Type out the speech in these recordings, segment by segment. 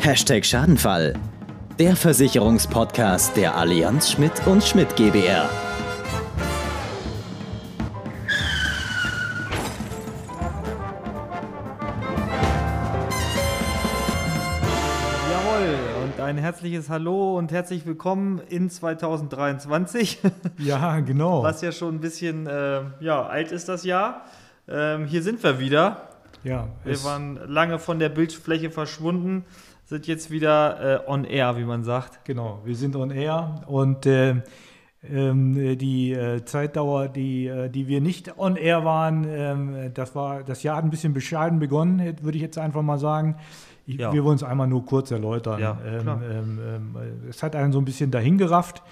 Hashtag Schadenfall. Der Versicherungspodcast der Allianz Schmidt und Schmidt GbR. Jawohl, und ein herzliches Hallo und herzlich willkommen in 2023. Ja, genau. Was ja schon ein bisschen äh, ja, alt ist das Jahr. Ähm, hier sind wir wieder. Ja, Wir waren lange von der Bildfläche verschwunden, sind jetzt wieder äh, on air, wie man sagt. genau. Wir sind on air und äh, ähm, die äh, Zeitdauer, die, äh, die wir nicht on air waren, ähm, das war das Jahr hat ein bisschen bescheiden begonnen, würde ich jetzt einfach mal sagen. Ich, Ja. Wir wollen es einmal nur kurz erläutern. Ja, ähm, ähm, ähm, es hat einen so ein bisschen dahingerafft.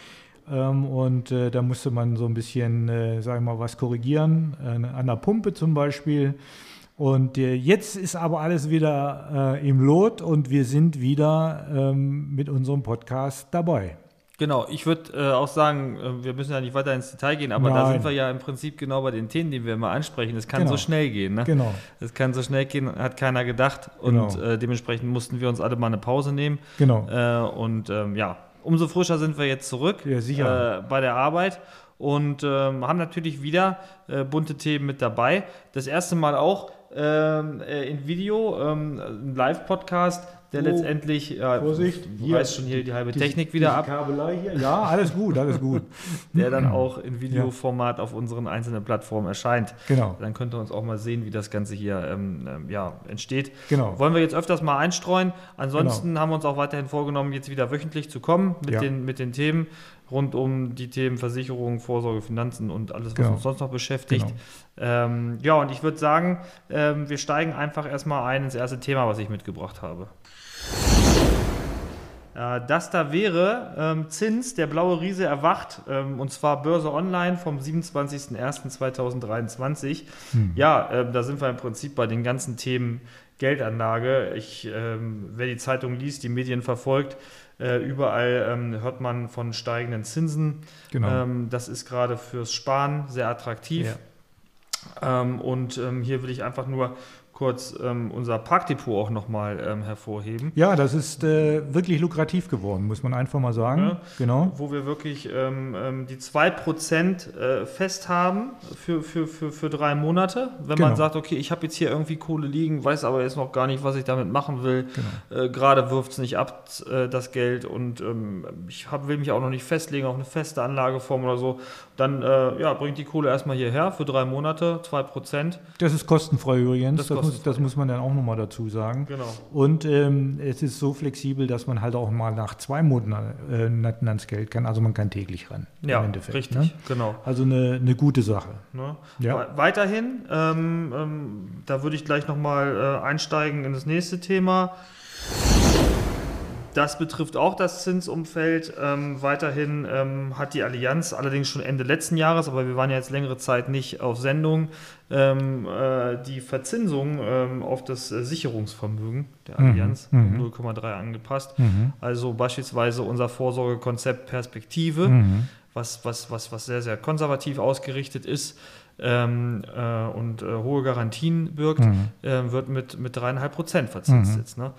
Ähm, und äh, da musste man so ein bisschen, äh, sagen wir mal, was korrigieren, äh, an der Pumpe zum Beispiel. Und äh, jetzt ist aber alles wieder äh, im Lot und wir sind wieder ähm, mit unserem Podcast dabei. Genau, ich würde äh, auch sagen, äh, wir müssen ja nicht weiter ins Detail gehen, aber da Nein. sind wir ja im Prinzip genau bei den Themen, die wir immer ansprechen. Es kann Genau. so schnell gehen. Ne? Genau. Es kann so schnell gehen, hat keiner gedacht. Und Genau. äh, dementsprechend mussten wir uns alle mal eine Pause nehmen. Genau. Und ähm, ja, umso frischer sind wir jetzt zurück Ja, sicher. Bei der Arbeit und ähm, haben natürlich wieder bunte Themen mit dabei. Das erste Mal auch ähm, äh, in Video, ähm, ein Live-Podcast, der Oh, letztendlich, ja, Vorsicht, hier, reißt schon hier die halbe Diese- Technik wieder ab, Kabelei hier. Ja, alles gut, alles gut. der dann auch in Videoformat auf unseren einzelnen Plattformen erscheint. Genau. Dann könnt ihr uns auch mal sehen, wie das Ganze hier ähm, ähm, ja, entsteht. Genau. Wollen wir jetzt öfters mal einstreuen. Ansonsten haben wir uns auch weiterhin vorgenommen, jetzt wieder wöchentlich zu kommen mit, Ja. den, mit den Themen rund um die Themen Versicherung, Vorsorge, Finanzen und alles, was Genau. uns sonst noch beschäftigt. Genau. Ähm, ja, und ich würde sagen, ähm, wir steigen einfach erstmal ein ins erste Thema, was ich mitgebracht habe. Äh, Das da wäre ähm, Zins, der blaue Riese erwacht, ähm, und zwar Börse Online vom 27.01.2023. Ja, ähm, da sind wir im Prinzip bei den ganzen Themen Geldanlage. Ich, ähm, wer die Zeitung liest, die Medien verfolgt, äh, überall ähm, hört man von steigenden Zinsen. Genau. Ähm, das ist gerade fürs Sparen sehr attraktiv. Ähm, und ähm, hier will ich einfach nur kurz ähm, unser Parkdepot auch nochmal ähm, hervorheben. Ja, das ist äh, wirklich lukrativ geworden, muss man einfach mal sagen. Ja. Genau. wo wir wirklich ähm, ähm, die 2% äh, fest haben für, für, für, für drei Monate. Wenn man Genau. sagt, okay, ich habe jetzt hier irgendwie Kohle liegen, weiß aber jetzt noch gar nicht, was ich damit machen will. Genau. Äh, Gerade wirft es nicht ab, äh, das Geld. Und ähm, ich hab, will mich auch noch nicht festlegen auf eine feste Anlageform oder so. Dann äh, ja, bringt die Kohle erstmal hierher für drei Monate, 2%. Das ist kostenfrei übrigens. Das Das, muss, das muss man dann auch nochmal dazu sagen. Genau. Und ähm, es ist so flexibel, dass man halt auch mal nach zwei Monaten äh, ans Geld kann. Also man kann täglich ran. Ja, im Endeffekt, richtig, Ne? genau. Also eine, eine gute Sache. Ne? Ja. We- Weiterhin, ähm, ähm, da würde ich gleich nochmal äh, einsteigen in das nächste Thema. Das betrifft auch das Zinsumfeld. Ähm, weiterhin ähm, hat die Allianz allerdings schon Ende letzten Jahres, aber wir waren ja jetzt längere Zeit nicht auf Sendung, ähm, äh, die Verzinsung ähm, auf das Sicherungsvermögen der Mhm, Allianz mhm. um 0,3 angepasst. Mhm. Also beispielsweise unser Vorsorgekonzept Perspektive Mhm. was, was, was, was sehr, sehr konservativ ausgerichtet ist ähm, äh, und äh, hohe Garantien birgt, Mhm. äh, wird mit, mit 3,5 Prozent verzinst Mhm. jetzt. Ne?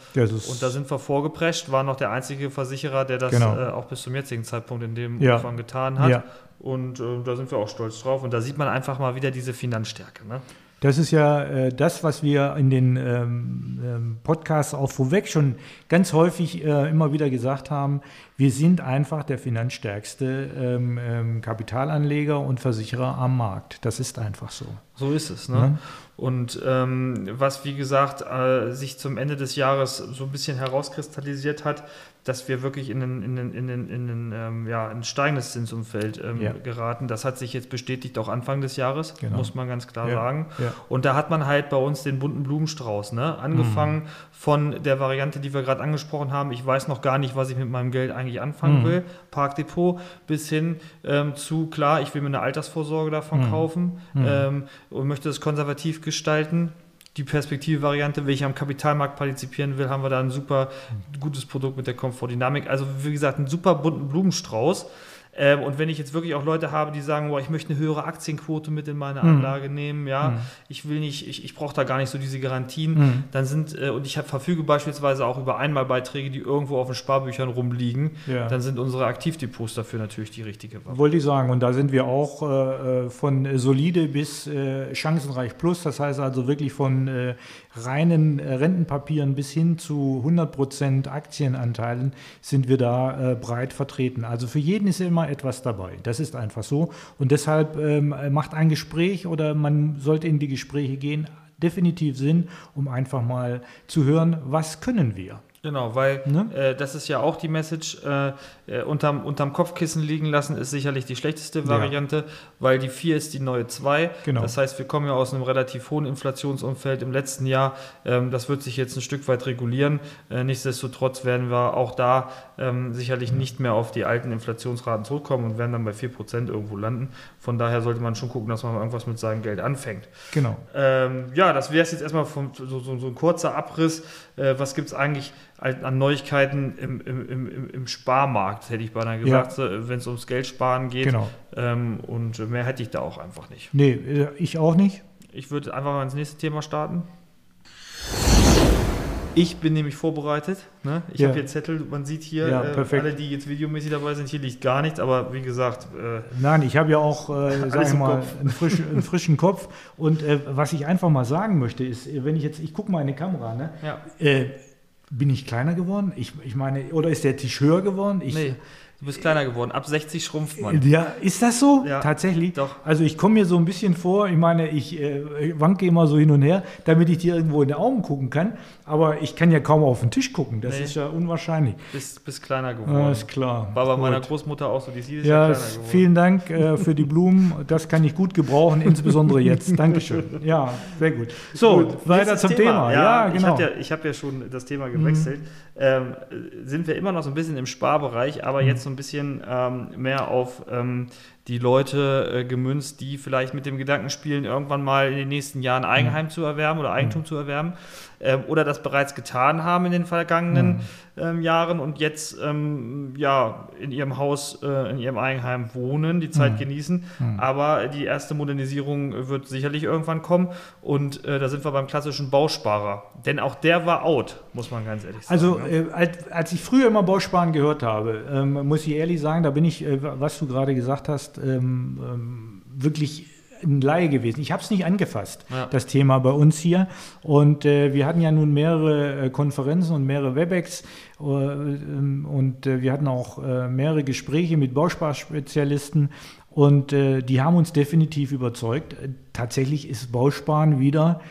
Und da sind wir vorgeprescht, war noch der einzige Versicherer, der das Genau. äh, auch bis zum jetzigen Zeitpunkt in dem Ja. Umfang getan hat. Ja. Und äh, da sind wir auch stolz drauf. Und da sieht man einfach mal wieder diese Finanzstärke. Ne? Das ist ja äh, das, was wir in den ähm, ähm, Podcasts auch vorweg schon ganz häufig äh, immer wieder gesagt haben. Wir sind einfach der finanzstärkste ähm, ähm, Kapitalanleger und Versicherer am Markt. Das ist einfach so. So ist es. Ne? Ja. Und ähm, was, wie gesagt, äh, sich zum Ende des Jahres so ein bisschen herauskristallisiert hat, dass wir wirklich in ein, in ein, in ein, in ein, ähm, ja, ein steigendes Zinsumfeld ähm, Ja. geraten. Das hat sich jetzt bestätigt auch Anfang des Jahres, Genau. muss man ganz klar Ja. sagen. Und da hat man halt bei uns den bunten Blumenstrauß, ne? angefangen Mhm. von der Variante, die wir gerade angesprochen haben. Ich weiß noch gar nicht, was ich mit meinem Geld eigentlich anfangen Mhm. will, Parkdepot, bis hin ähm, zu, klar, ich will mir eine Altersvorsorge davon Mhm. kaufen Mhm. ähm, und möchte es konservativ gestalten. Die Perspektive-Variante, ich am Kapitalmarkt partizipieren will, haben wir da ein super gutes Produkt mit der Komfortdynamik. Also wie gesagt, einen super bunten Blumenstrauß. Ähm, und wenn ich jetzt wirklich auch Leute habe, die sagen, boah, ich möchte eine höhere Aktienquote mit in meine Mhm. Anlage nehmen, ja, ich will nicht, ich, ich brauche da gar nicht so diese Garantien, Mhm. dann sind, äh, und ich hab, verfüge beispielsweise auch über Einmalbeiträge, die irgendwo auf den Sparbüchern rumliegen, Ja. dann sind unsere Aktivdepots dafür natürlich die richtige Waffe. Wollte ich sagen, und da sind wir auch äh, äh, von solide bis äh, chancenreich plus, das heißt also wirklich von äh, reinen Rentenpapieren bis hin zu 100% Aktienanteilen sind wir da äh, breit vertreten. Also für jeden ist immer etwas dabei. Das ist einfach so. Und deshalb ähm, macht ein Gespräch oder man sollte in die Gespräche gehen definitiv Sinn, um einfach mal zu hören, was können wir. Genau, weil Ne? äh, das ist ja auch die Message, äh, äh, unterm, unterm Kopfkissen liegen lassen ist sicherlich die schlechteste Variante, weil die 4 ist die neue 2. Genau. Das heißt, wir kommen ja aus einem relativ hohen Inflationsumfeld im letzten Jahr. Ähm, das wird sich jetzt ein Stück weit regulieren. Äh, nichtsdestotrotz werden wir auch da ähm, sicherlich nicht mehr auf die alten Inflationsraten zurückkommen und werden dann bei 4% irgendwo landen. Von daher sollte man schon gucken, dass man irgendwas mit seinem Geld anfängt. Genau. Ähm, ja, das wäre es jetzt erstmal vom, so, so, so ein kurzer Abriss. Äh, was gibt es eigentlich an Neuigkeiten im, im, im, im Sparmarkt, hätte ich beinahe gesagt, äh, wenn es ums Geld sparen geht. Genau. Ähm, und mehr hätte ich da auch einfach nicht. Nee, äh, ich auch nicht. Ich würde einfach mal ins nächste Thema starten. Ich bin nämlich vorbereitet. Ne? Ich Ja. habe hier Zettel, man sieht hier, Ja, äh, alle, die jetzt videomäßig dabei sind, hier liegt gar nichts, aber wie gesagt, äh, Nein, ich habe ja auch, äh, sag ich mal, einen, frisch, einen frischen Kopf. Und äh, was ich einfach mal sagen möchte, ist, wenn ich jetzt, ich gucke mal in die Kamera, ne? ja. Äh, bin ich kleiner geworden? Ich, ich meine, oder ist der Tisch höher geworden? Ich, Nee, du bist kleiner geworden. Ab 60 schrumpft man. Ja, ist das so? Ja, Tatsächlich? doch. Also ich komme mir so ein bisschen vor, ich meine, ich äh, wanke immer so hin und her, damit ich dir irgendwo in die Augen gucken kann, aber ich kann ja kaum auf den Tisch gucken, das Nee. ist ja unwahrscheinlich. Bist, bist kleiner geworden. Ja, ist klar. War bei Gut. meiner Großmutter auch so, die ist dieses Ja, Jahr kleiner geworden. vielen Dank äh, für die Blumen. Das kann ich gut gebrauchen, insbesondere jetzt. Dankeschön. Ja, sehr gut. So, Gut, weiter zum Thema. Ja, Ich genau. habe ja, ich hab ja schon das Thema gewechselt. Ähm, sind wir immer noch so ein bisschen im Sparbereich, aber Mhm. jetzt so ein bisschen ähm, mehr auf ähm, die Leute äh, gemünzt, die vielleicht mit dem Gedanken spielen, irgendwann mal in den nächsten Jahren Mhm. Eigenheim zu erwerben oder Eigentum zu erwerben ähm, oder das bereits getan haben in den vergangenen Mhm. Ähm, Jahren und jetzt ähm, ja in ihrem Haus, äh, in ihrem Eigenheim wohnen, die Mhm. Zeit genießen. Aber die erste Modernisierung wird sicherlich irgendwann kommen und äh, da sind wir beim klassischen Bausparer. Denn auch der war out, muss man ganz ehrlich sagen. Also, äh, als, als ich früher immer Bausparen gehört habe, ähm, muss ich ehrlich sagen, da bin ich, äh, was du gerade gesagt hast, ähm, ähm, wirklich ein Laie gewesen. Ich habe es nicht angefasst, Ja. das Thema bei uns hier. Und äh, wir hatten ja nun mehrere äh, Konferenzen und mehrere Webex äh, ähm, und äh, wir hatten auch äh, mehrere Gespräche mit Bausparspezialisten und äh, die haben uns definitiv überzeugt. Tatsächlich ist Bausparen wieder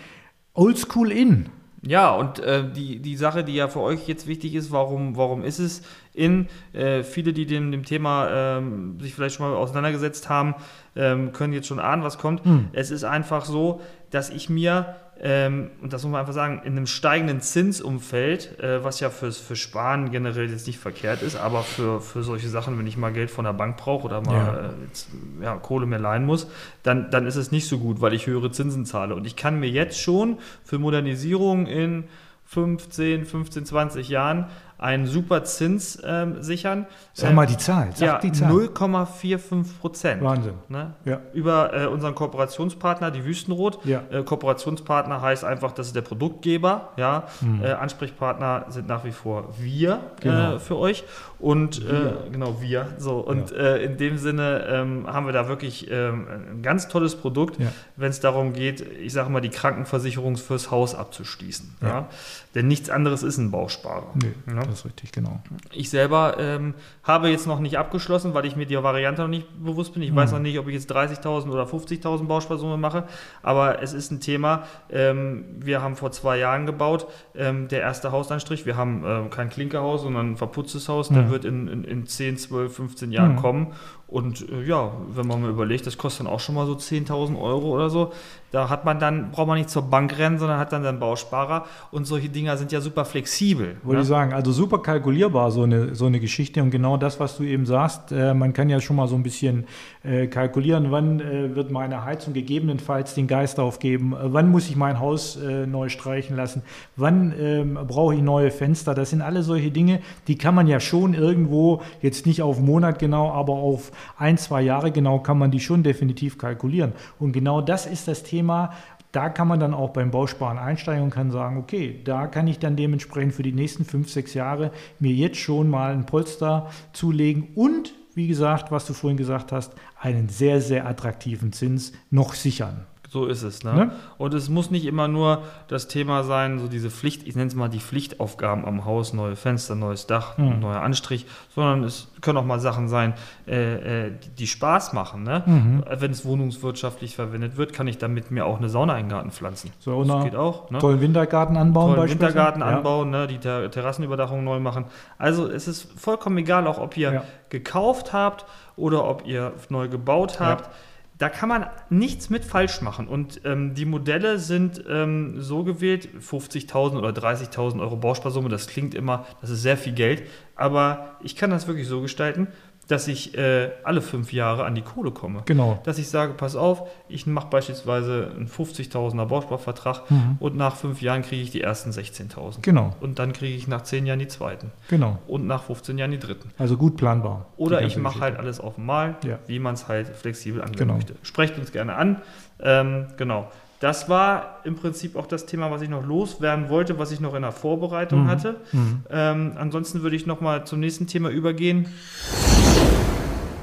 oldschool in. Ja, und die, die Sache, die ja für euch jetzt wichtig ist, warum, warum ist es in, äh, viele, die dem, dem Thema ähm, sich vielleicht schon mal auseinandergesetzt haben, ähm, können jetzt schon ahnen, was kommt. Es ist einfach so, dass ich mir, ähm, und das muss man einfach sagen, in einem steigenden Zinsumfeld, äh, was ja fürs, für Sparen generell jetzt nicht verkehrt ist, aber für, für solche Sachen, wenn ich mal Geld von der Bank brauche oder mal Ja. äh, jetzt, ja, Kohle mehr leihen muss, dann, dann ist es nicht so gut, weil ich höhere Zinsen zahle. Und ich kann mir jetzt schon für Modernisierung in 15, 15, 20 Jahren einen super Zins ähm, sichern. Sag Ähm, mal die Zahl. Sag ja, die Zahl. 0,45 Prozent. Wahnsinn. Ne? Ja. Über äh, unseren Kooperationspartner, die Wüstenrot. Ja. Äh, Kooperationspartner heißt einfach, das ist der Produktgeber. Ja? Äh, Ansprechpartner sind nach wie vor wir Hm. Genau. äh, für euch. Und äh, genau wir. So. Und äh, in dem Sinne ähm, haben wir da wirklich ähm, ein ganz tolles Produkt, Ja. wenn es darum geht, ich sage mal, die Krankenversicherung fürs Haus abzuschließen. Ja. Ja. Denn nichts anderes ist ein Bausparer. Nee, Ja. Das ist richtig, genau. Ich selber ähm, habe jetzt noch nicht abgeschlossen, weil ich mir die Variante noch nicht bewusst bin. Ich weiß noch nicht, ob ich jetzt 30.000 oder 50.000 Bausparsumme mache, aber es ist ein Thema. Ähm, wir haben vor zwei Jahren gebaut, ähm, der erste Hausanstrich. Wir haben ähm, kein Klinkerhaus, sondern ein verputztes Haus. Der Mhm. wird in, in, in 10, 12, 15 Jahren Mhm. kommen. Und äh, ja, wenn man mal überlegt, das kostet dann auch schon mal so 10.000 Euro oder so. Da hat man dann, braucht man nicht zur Bank rennen, sondern hat dann seinen Bausparer. Und solche Dinger sind ja super flexibel. Wollte ne? ich sagen, also super kalkulierbar, so eine, so eine Geschichte. Und genau das, was du eben sagst, äh, man kann ja schon mal so ein bisschen äh, kalkulieren, wann äh, wird meine Heizung gegebenenfalls den Geist aufgeben, äh, wann muss ich mein Haus äh, neu streichen lassen, wann ähm, brauche ich neue Fenster. Das sind alle solche Dinge, die kann man ja schon irgendwo, jetzt nicht auf Monat genau, aber auf ein, zwei Jahre genau, kann man die schon definitiv kalkulieren. Und genau das ist das Thema, da kann man dann auch beim Bausparen einsteigen und kann sagen, okay, da kann ich dann dementsprechend für die nächsten fünf, sechs Jahre mir jetzt schon mal ein Polster zulegen und, wie gesagt, was du vorhin gesagt hast, einen sehr, sehr attraktiven Zins noch sichern. So ist es. Ne? ne? Und es muss nicht immer nur das Thema sein, so diese Pflicht, ich nenne es mal die Pflichtaufgaben am Haus, neue Fenster, neues Dach, mhm. neuer Anstrich, sondern es können auch mal Sachen sein, äh, äh die Spaß machen. Ne? Mhm. Wenn es wohnungswirtschaftlich verwendet wird, kann ich damit mir auch eine Sauna in den Garten pflanzen. So, das geht auch. Ne? Tollen Wintergarten anbauen Tollen Wintergarten ja. anbauen, ne? die Ter Terrassenüberdachung neu machen. Also es ist vollkommen egal, auch ob ihr ja. gekauft habt oder ob ihr neu gebaut habt. Ja da kann man nichts mit falsch machen. Und ähm, die Modelle sind ähm, so gewählt, 50.000 oder 30.000 Euro Bausparsumme, das klingt immer, das ist sehr viel Geld, aber ich kann das wirklich so gestalten, dass ich äh, alle fünf Jahre an die Kohle komme. Genau. Dass ich sage, pass auf, ich mache beispielsweise einen 50.000er Bausparvertrag mhm. und nach fünf Jahren kriege ich die ersten 16.000. Genau. Und dann kriege ich nach zehn Jahren die zweiten. Genau. Und nach 15 Jahren die dritten. Also gut planbar. Oder ich mache halt alles auf einmal, ja. wie man es halt flexibel angehen genau. möchte. Sprecht uns gerne an. Ähm, genau. Das war im Prinzip auch das Thema, was ich noch loswerden wollte, was ich noch in der Vorbereitung mhm. hatte. Mhm. Ähm, ansonsten würde ich noch mal zum nächsten Thema übergehen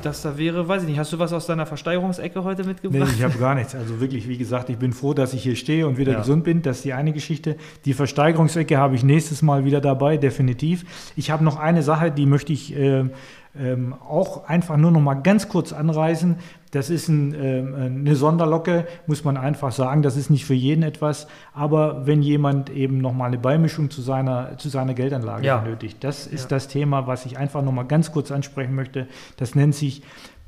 das da wäre, weiß ich nicht. Hast du was aus deiner Versteigerungsecke heute mitgebracht? Nee, ich habe gar nichts. Also wirklich, wie gesagt, ich bin froh, dass ich hier stehe und wieder ja. gesund bin. Das ist die eine Geschichte. Die Versteigerungsecke habe ich nächstes Mal wieder dabei, definitiv. Ich habe noch eine Sache, die möchte ich äh, ähm, auch einfach nur noch mal ganz kurz anreißen. Das ist ein, äh, eine Sonderlocke, muss man einfach sagen. Das ist nicht für jeden etwas. Aber wenn jemand eben noch mal eine Beimischung zu seiner, zu seiner Geldanlage ja. benötigt, das ist ja. das Thema, was ich einfach noch mal ganz kurz ansprechen möchte. Das nennt sich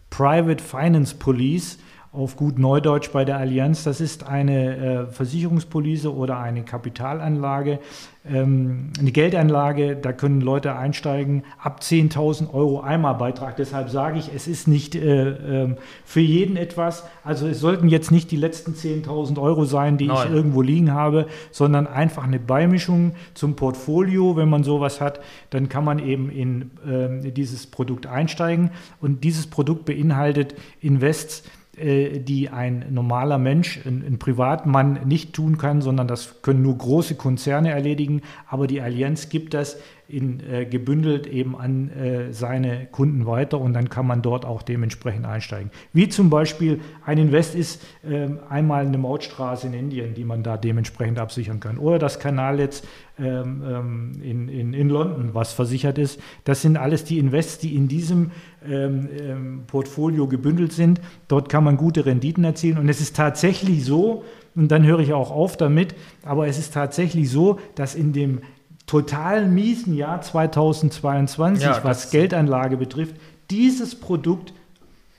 Private Finance Police auf gut Neudeutsch bei der Allianz. Das ist eine äh, Versicherungspolice oder eine Kapitalanlage, ähm, eine Geldanlage. Da können Leute einsteigen ab 10.000 Euro Einmalbeitrag. Deshalb sage ich, es ist nicht äh, äh, für jeden etwas. Also es sollten jetzt nicht die letzten 10.000 Euro sein, die Nein. ich irgendwo liegen habe, sondern einfach eine Beimischung zum Portfolio. Wenn man sowas hat, dann kann man eben in ähm, dieses Produkt einsteigen. Und dieses Produkt beinhaltet Invests, die ein normaler Mensch, ein, ein, Privatmann nicht tun kann, sondern das können nur große Konzerne erledigen. Aber die Allianz gibt das in, äh, gebündelt eben an äh, seine Kunden weiter und dann kann man dort auch dementsprechend einsteigen. Wie zum Beispiel ein Invest ist äh, einmal eine Mautstraße in Indien, die man da dementsprechend absichern kann. Oder das Kanalnetz ähm, ähm, in, in, in London, was versichert ist. Das sind alles die Invests, die in diesem ähm, ähm, Portfolio gebündelt sind. Dort kann man gute Renditen erzielen und es ist tatsächlich so, und dann höre ich auch auf damit, aber es ist tatsächlich so, dass in dem total miesen Jahr 2022, ja, was Geldanlage betrifft, dieses Produkt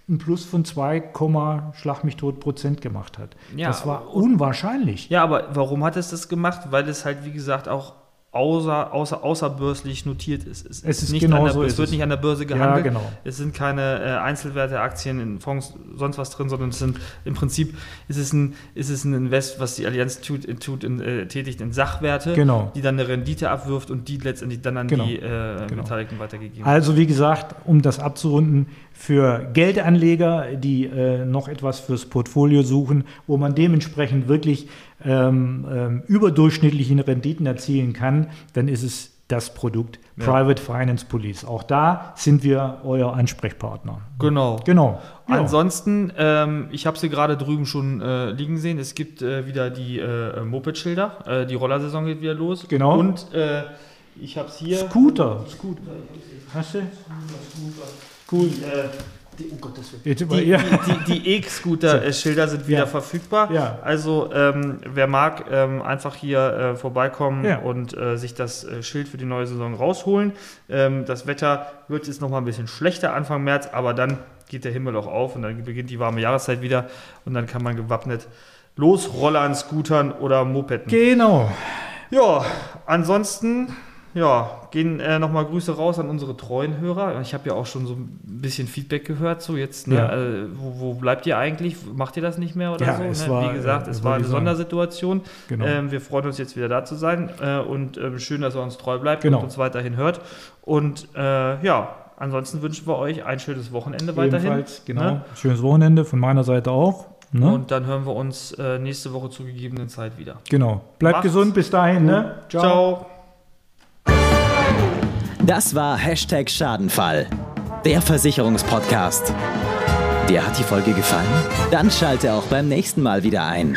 ein Plus von 2, Schlag mich tot Prozent gemacht hat. Ja, das war unwahrscheinlich. Ja, aber warum hat es das gemacht? Weil es halt, wie gesagt, auch außer, außer, außerbörslich notiert ist. Es, es, ist nicht genau der, so es wird nicht an der Börse gehandelt. Ja, genau. Es sind keine äh, Einzelwerte, Aktien in Fonds, sonst was drin, sondern es sind im Prinzip ist es ein, ist es ein Invest, was die Allianz tut, tut in, äh, tätigt in Sachwerte, genau. die dann eine Rendite abwirft und die letztendlich dann an genau. die äh, genau. Beteiligten weitergegeben wird. Also wie gesagt, um das abzurunden, für Geldanleger, die äh, noch etwas fürs Portfolio suchen, wo man dementsprechend wirklich ähm, ähm, überdurchschnittliche Renditen erzielen kann, dann ist es das Produkt ja. Private Finance Police. Auch da sind wir euer Ansprechpartner. Genau. Genau. Ja. Ansonsten, ähm, ich habe sie gerade drüben schon äh, liegen sehen. Es gibt äh, wieder die äh, Moped-Schilder. Äh, die Rollersaison geht wieder los. Genau. Und äh, ich habe es hier. Scooter. Scooter. Hast du? Scooter. Cool. Äh, die, oh Gottes Willen. Die, ja. die, die, die E-Scooter-Schilder sind wieder ja. verfügbar. Ja. Also ähm, wer mag, ähm, einfach hier äh, vorbeikommen ja. und äh, sich das äh, Schild für die neue Saison rausholen. Ähm, das Wetter wird jetzt noch mal ein bisschen schlechter Anfang März, aber dann geht der Himmel auch auf und dann beginnt die warme Jahreszeit wieder und dann kann man gewappnet losrollern, Scootern oder Mopeden. Genau. Ja, ansonsten ja, gehen äh, nochmal Grüße raus an unsere treuen Hörer. Ich habe ja auch schon so ein bisschen Feedback gehört, so jetzt, ne, Ja. äh, wo, wo bleibt ihr eigentlich? Macht ihr das nicht mehr oder Ja, so? es ne? war, Wie gesagt, äh, es war eine. Sondersituation. Genau. Ähm, wir freuen uns jetzt wieder da zu sein äh, und ähm, schön, dass ihr uns treu bleibt Genau. und uns weiterhin hört. Und äh, ja, ansonsten wünschen wir euch ein schönes Wochenende weiterhin. Ebenfalls, genau. Ne? Schönes Wochenende von meiner Seite auch. Ne? Und dann hören wir uns äh, nächste Woche zur gegebenen Zeit wieder. genau. Bleibt Macht's gesund bis dahin. Ne? Ciao. Das war Hashtag Schadenfall, der Versicherungspodcast. Dir hat die Folge gefallen? Dann schalte auch beim nächsten Mal wieder ein.